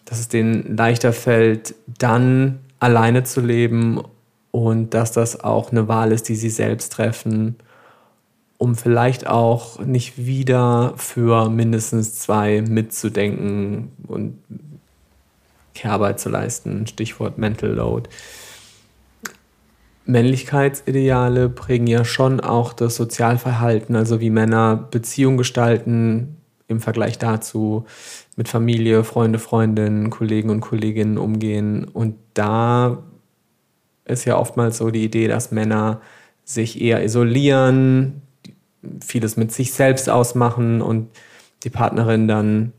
dass es denen leichter fällt, dann alleine zu leben und dass das auch eine Wahl ist, die sie selbst treffen um vielleicht auch nicht wieder für mindestens zwei mitzudenken und Kehrarbeit zu leisten. Stichwort Mental Load. Männlichkeitsideale prägen ja schon auch das Sozialverhalten, also wie Männer Beziehungen gestalten im Vergleich dazu, mit Familie, Freunde, Freundinnen, Kollegen und Kolleginnen umgehen. Und da ist ja oftmals so die Idee, dass Männer sich eher isolieren, vieles mit sich selbst ausmachen und die Partnerin dann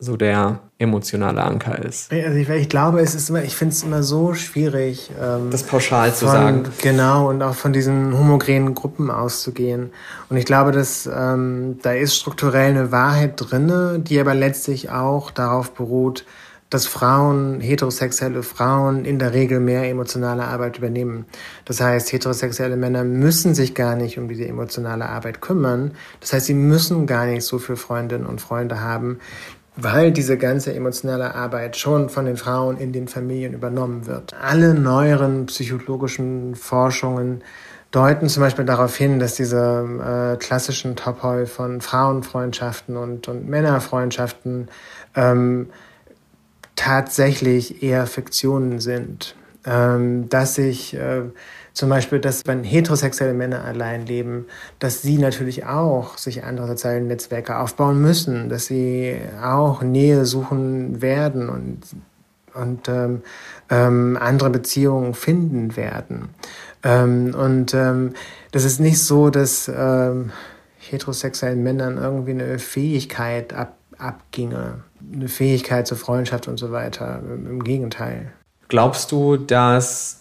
so der emotionale Anker ist. Also ich, ich glaube, es ist immer, ich finde es immer so schwierig, ähm, das pauschal von, zu sagen. Genau, und auch von diesen homogenen Gruppen auszugehen. Und ich glaube, dass ähm, da ist strukturell eine Wahrheit drinne, die aber letztlich auch darauf beruht, dass Frauen, heterosexuelle Frauen in der Regel mehr emotionale Arbeit übernehmen. Das heißt, heterosexuelle Männer müssen sich gar nicht um diese emotionale Arbeit kümmern. Das heißt, sie müssen gar nicht so viele Freundinnen und Freunde haben, weil diese ganze emotionale Arbeit schon von den Frauen in den Familien übernommen wird. Alle neueren psychologischen Forschungen deuten zum Beispiel darauf hin, dass diese äh, klassischen Topoi von Frauenfreundschaften und, und Männerfreundschaften ähm, tatsächlich eher Fiktionen sind. Ähm, dass ich äh, zum Beispiel, dass wenn heterosexuelle Männer allein leben, dass sie natürlich auch sich andere soziale Netzwerke aufbauen müssen, dass sie auch Nähe suchen werden und, und ähm, ähm, andere Beziehungen finden werden. Ähm, und ähm, das ist nicht so, dass ähm, heterosexuellen Männern irgendwie eine Fähigkeit ab, abginge eine Fähigkeit zur Freundschaft und so weiter. Im Gegenteil. Glaubst du, dass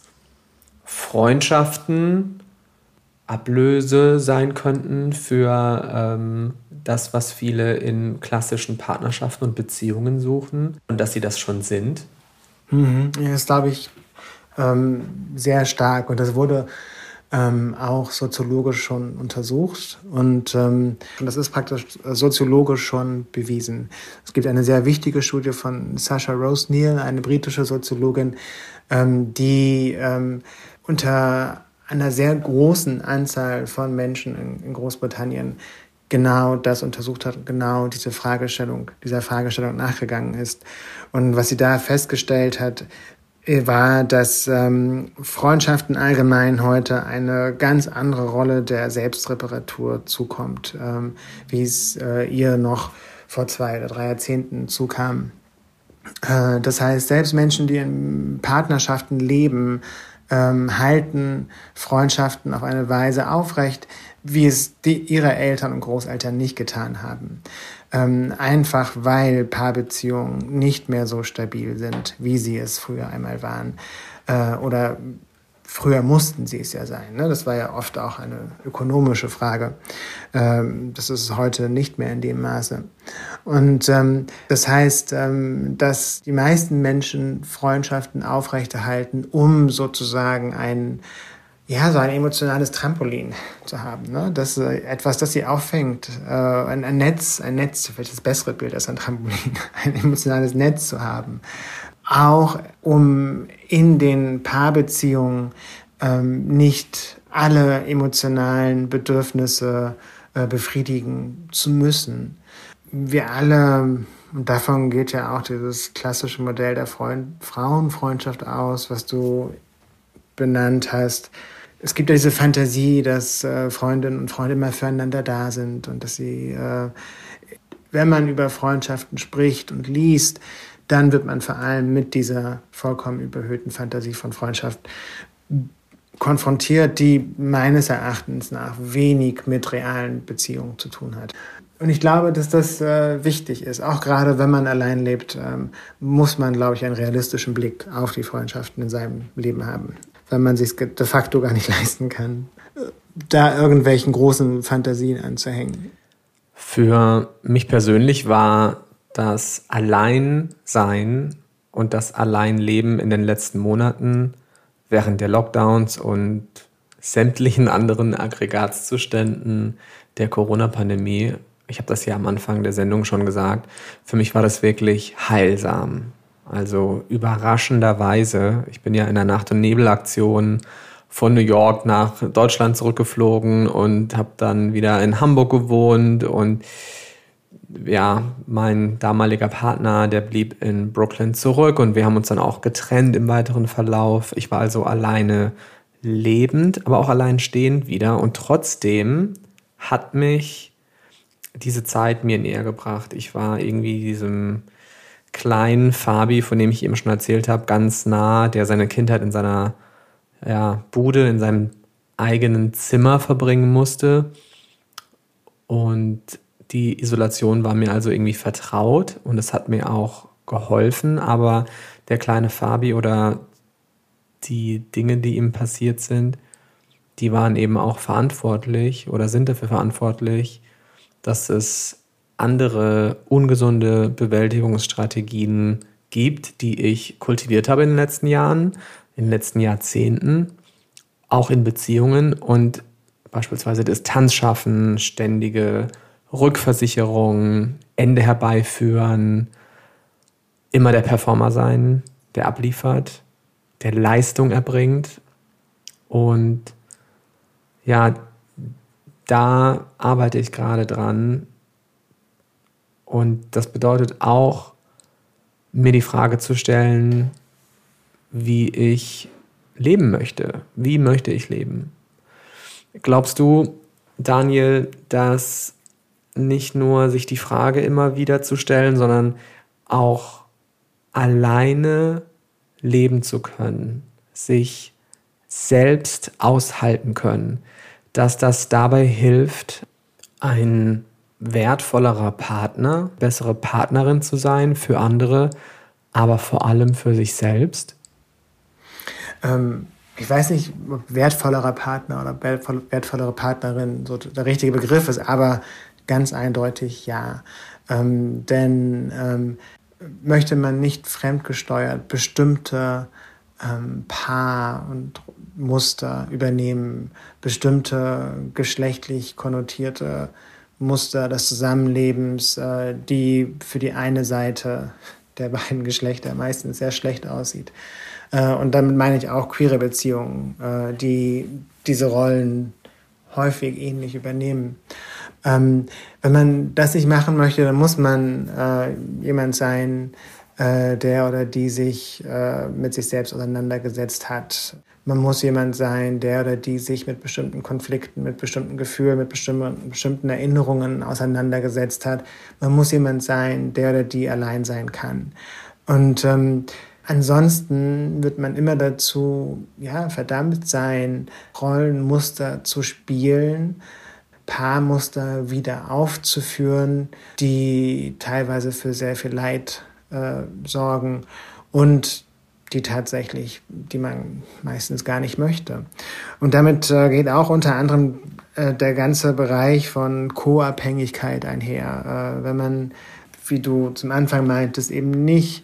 Freundschaften Ablöse sein könnten für ähm, das, was viele in klassischen Partnerschaften und Beziehungen suchen und dass sie das schon sind? Mhm. Ja, das glaube ich ähm, sehr stark und das wurde ähm, auch soziologisch schon untersucht und ähm, das ist praktisch soziologisch schon bewiesen. Es gibt eine sehr wichtige Studie von Sasha Rose Neal, eine britische Soziologin, ähm, die ähm, unter einer sehr großen Anzahl von Menschen in, in Großbritannien genau das untersucht hat, genau diese Fragestellung, dieser Fragestellung nachgegangen ist. Und was sie da festgestellt hat, war, dass ähm, Freundschaften allgemein heute eine ganz andere Rolle der Selbstreparatur zukommt, ähm, wie es äh, ihr noch vor zwei oder drei Jahrzehnten zukam. Äh, das heißt, selbst Menschen, die in Partnerschaften leben, ähm, halten Freundschaften auf eine Weise aufrecht, wie es die, ihre Eltern und Großeltern nicht getan haben. Ähm, einfach weil Paarbeziehungen nicht mehr so stabil sind, wie sie es früher einmal waren. Äh, oder Früher mussten sie es ja sein. Ne? Das war ja oft auch eine ökonomische Frage. Ähm, das ist heute nicht mehr in dem Maße. Und ähm, das heißt, ähm, dass die meisten Menschen Freundschaften aufrechterhalten, um sozusagen ein ja, so ein emotionales Trampolin zu haben. Ne? Das äh, etwas, das sie auffängt, äh, ein, ein Netz, ein Netz, vielleicht das bessere Bild als ein Trampolin, ein emotionales Netz zu haben, auch um in den Paarbeziehungen ähm, nicht alle emotionalen Bedürfnisse äh, befriedigen zu müssen. Wir alle, und davon geht ja auch dieses klassische Modell der Freund Frauenfreundschaft aus, was du benannt hast. Es gibt ja diese Fantasie, dass äh, Freundinnen und Freunde immer füreinander da sind und dass sie, äh, wenn man über Freundschaften spricht und liest, dann wird man vor allem mit dieser vollkommen überhöhten Fantasie von Freundschaft konfrontiert, die meines Erachtens nach wenig mit realen Beziehungen zu tun hat. Und ich glaube, dass das äh, wichtig ist. Auch gerade wenn man allein lebt, ähm, muss man, glaube ich, einen realistischen Blick auf die Freundschaften in seinem Leben haben, weil man sich de facto gar nicht leisten kann, da irgendwelchen großen Fantasien anzuhängen. Für mich persönlich war das Alleinsein und das Alleinleben in den letzten Monaten während der Lockdowns und sämtlichen anderen Aggregatzuständen der Corona-Pandemie, ich habe das ja am Anfang der Sendung schon gesagt, für mich war das wirklich heilsam. Also überraschenderweise, ich bin ja in der Nacht- und Nebelaktion von New York nach Deutschland zurückgeflogen und habe dann wieder in Hamburg gewohnt und ja, mein damaliger Partner, der blieb in Brooklyn zurück und wir haben uns dann auch getrennt im weiteren Verlauf. Ich war also alleine lebend, aber auch allein stehend wieder und trotzdem hat mich diese Zeit mir näher gebracht. Ich war irgendwie diesem kleinen Fabi, von dem ich eben schon erzählt habe, ganz nah, der seine Kindheit in seiner ja, Bude, in seinem eigenen Zimmer verbringen musste. Und die Isolation war mir also irgendwie vertraut und es hat mir auch geholfen, aber der kleine Fabi oder die Dinge, die ihm passiert sind, die waren eben auch verantwortlich oder sind dafür verantwortlich, dass es andere ungesunde Bewältigungsstrategien gibt, die ich kultiviert habe in den letzten Jahren, in den letzten Jahrzehnten, auch in Beziehungen und beispielsweise Distanz schaffen, ständige Rückversicherung, Ende herbeiführen, immer der Performer sein, der abliefert, der Leistung erbringt. Und ja, da arbeite ich gerade dran. Und das bedeutet auch, mir die Frage zu stellen, wie ich leben möchte. Wie möchte ich leben? Glaubst du, Daniel, dass nicht nur sich die Frage immer wieder zu stellen, sondern auch alleine leben zu können, sich selbst aushalten können, dass das dabei hilft, ein wertvollerer Partner, bessere Partnerin zu sein für andere, aber vor allem für sich selbst? Ähm, ich weiß nicht, ob wertvollerer Partner oder wertvollere Partnerin so der richtige Begriff ist, aber Ganz eindeutig ja. Ähm, denn ähm, möchte man nicht fremdgesteuert bestimmte ähm, Paar- und Muster übernehmen, bestimmte geschlechtlich konnotierte Muster des Zusammenlebens, äh, die für die eine Seite der beiden Geschlechter meistens sehr schlecht aussieht. Äh, und damit meine ich auch queere Beziehungen, äh, die diese Rollen häufig ähnlich übernehmen. Ähm, wenn man das nicht machen möchte, dann muss man äh, jemand sein, äh, der oder die sich äh, mit sich selbst auseinandergesetzt hat. Man muss jemand sein, der oder die sich mit bestimmten Konflikten, mit bestimmten Gefühlen, mit bestimmten, Erinnerungen auseinandergesetzt hat. Man muss jemand sein, der oder die allein sein kann. Und ähm, ansonsten wird man immer dazu ja, verdammt sein, Rollenmuster zu spielen, Paarmuster wieder aufzuführen, die teilweise für sehr viel Leid äh, sorgen und die tatsächlich, die man meistens gar nicht möchte. Und damit äh, geht auch unter anderem äh, der ganze Bereich von Co-Abhängigkeit einher. Äh, wenn man, wie du zum Anfang meintest, eben nicht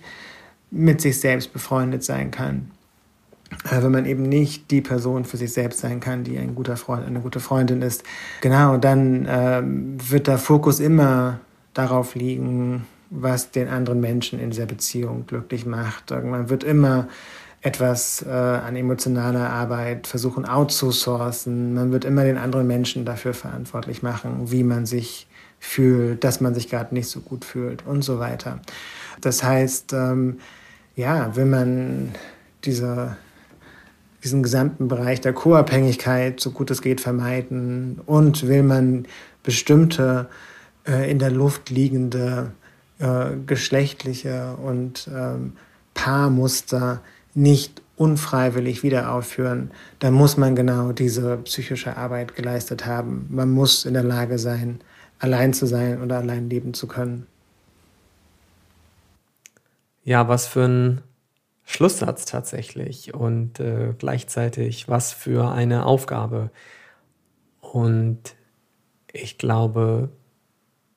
mit sich selbst befreundet sein kann. Äh, wenn man eben nicht die Person für sich selbst sein kann, die ein guter Freund, eine gute Freundin ist. Genau, dann ähm, wird der Fokus immer darauf liegen, was den anderen Menschen in dieser Beziehung glücklich macht. Man wird immer etwas äh, an emotionaler Arbeit versuchen outzusourcen. Man wird immer den anderen Menschen dafür verantwortlich machen, wie man sich fühlt, dass man sich gerade nicht so gut fühlt und so weiter. Das heißt, ähm, ja, wenn man diese, diesen gesamten Bereich der Co-Abhängigkeit so gut es geht vermeiden und will man bestimmte äh, in der Luft liegende äh, geschlechtliche und ähm, Paarmuster nicht unfreiwillig wieder aufführen, dann muss man genau diese psychische Arbeit geleistet haben. Man muss in der Lage sein, allein zu sein oder allein leben zu können. Ja, was für ein Schlusssatz tatsächlich und äh, gleichzeitig was für eine Aufgabe. Und ich glaube,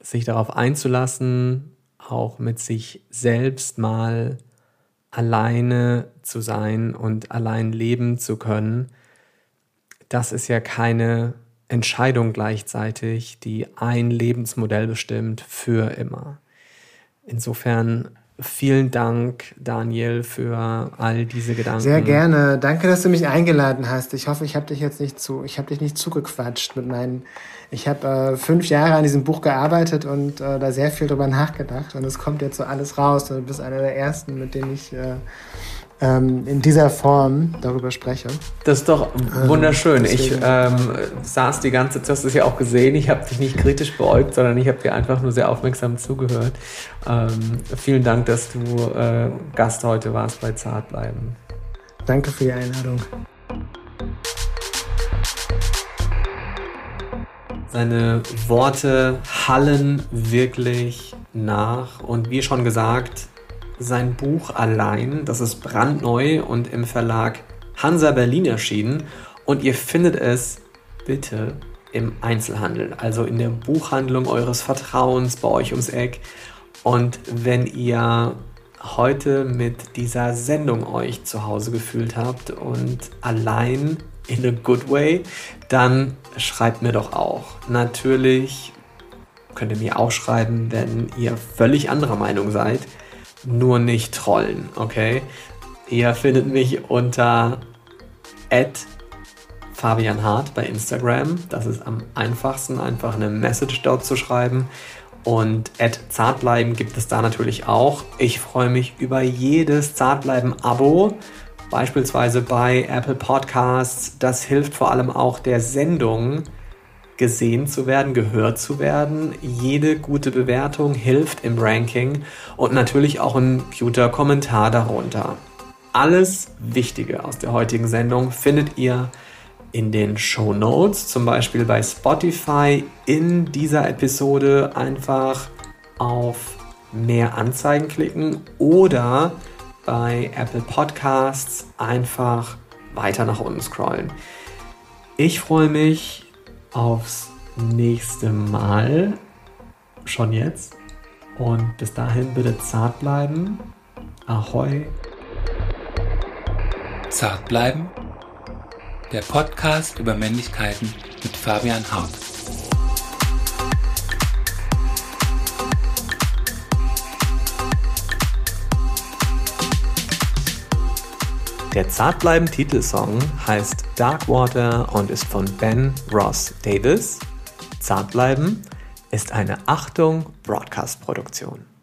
sich darauf einzulassen, auch mit sich selbst mal alleine zu sein und allein leben zu können, das ist ja keine Entscheidung gleichzeitig, die ein Lebensmodell bestimmt für immer. Insofern Vielen Dank, Daniel, für all diese Gedanken. Sehr gerne. Danke, dass du mich eingeladen hast. Ich hoffe, ich habe dich jetzt nicht zu, ich habe dich nicht zugequatscht mit meinen. Ich habe äh, fünf Jahre an diesem Buch gearbeitet und äh, da sehr viel drüber nachgedacht und es kommt jetzt so alles raus. Du bist einer der ersten, mit denen ich äh, ähm, in dieser Form darüber spreche. Das ist doch ähm, wunderschön. Ähm, ich ähm, saß die ganze Zeit, du hast es ja auch gesehen, ich habe dich nicht kritisch beäugt, sondern ich habe dir einfach nur sehr aufmerksam zugehört. Ähm, vielen Dank, dass du äh, Gast heute warst bei Zartbleiben. Danke für die Einladung. Seine Worte hallen wirklich nach und wie schon gesagt, sein Buch allein. Das ist brandneu und im Verlag Hansa Berlin erschienen. Und ihr findet es bitte im Einzelhandel, also in der Buchhandlung eures Vertrauens bei euch ums Eck. Und wenn ihr heute mit dieser Sendung euch zu Hause gefühlt habt und allein in a good way, dann schreibt mir doch auch. Natürlich könnt ihr mir auch schreiben, wenn ihr völlig anderer Meinung seid nur nicht trollen, okay? Ihr findet mich unter Fabian Hart bei Instagram. Das ist am einfachsten, einfach eine Message dort zu schreiben. Und Zartbleiben gibt es da natürlich auch. Ich freue mich über jedes Zartbleiben-Abo, beispielsweise bei Apple Podcasts. Das hilft vor allem auch der Sendung, gesehen zu werden, gehört zu werden. Jede gute Bewertung hilft im Ranking und natürlich auch ein guter Kommentar darunter. Alles Wichtige aus der heutigen Sendung findet ihr in den Show Notes, zum Beispiel bei Spotify in dieser Episode einfach auf mehr Anzeigen klicken oder bei Apple Podcasts einfach weiter nach unten scrollen. Ich freue mich aufs nächste Mal. Schon jetzt. Und bis dahin bitte zart bleiben. Ahoi. Zart bleiben. Der Podcast über Männlichkeiten mit Fabian Hart. Der Zartbleiben-Titelsong heißt Darkwater und ist von Ben Ross Davis. Zartbleiben ist eine Achtung Broadcast-Produktion.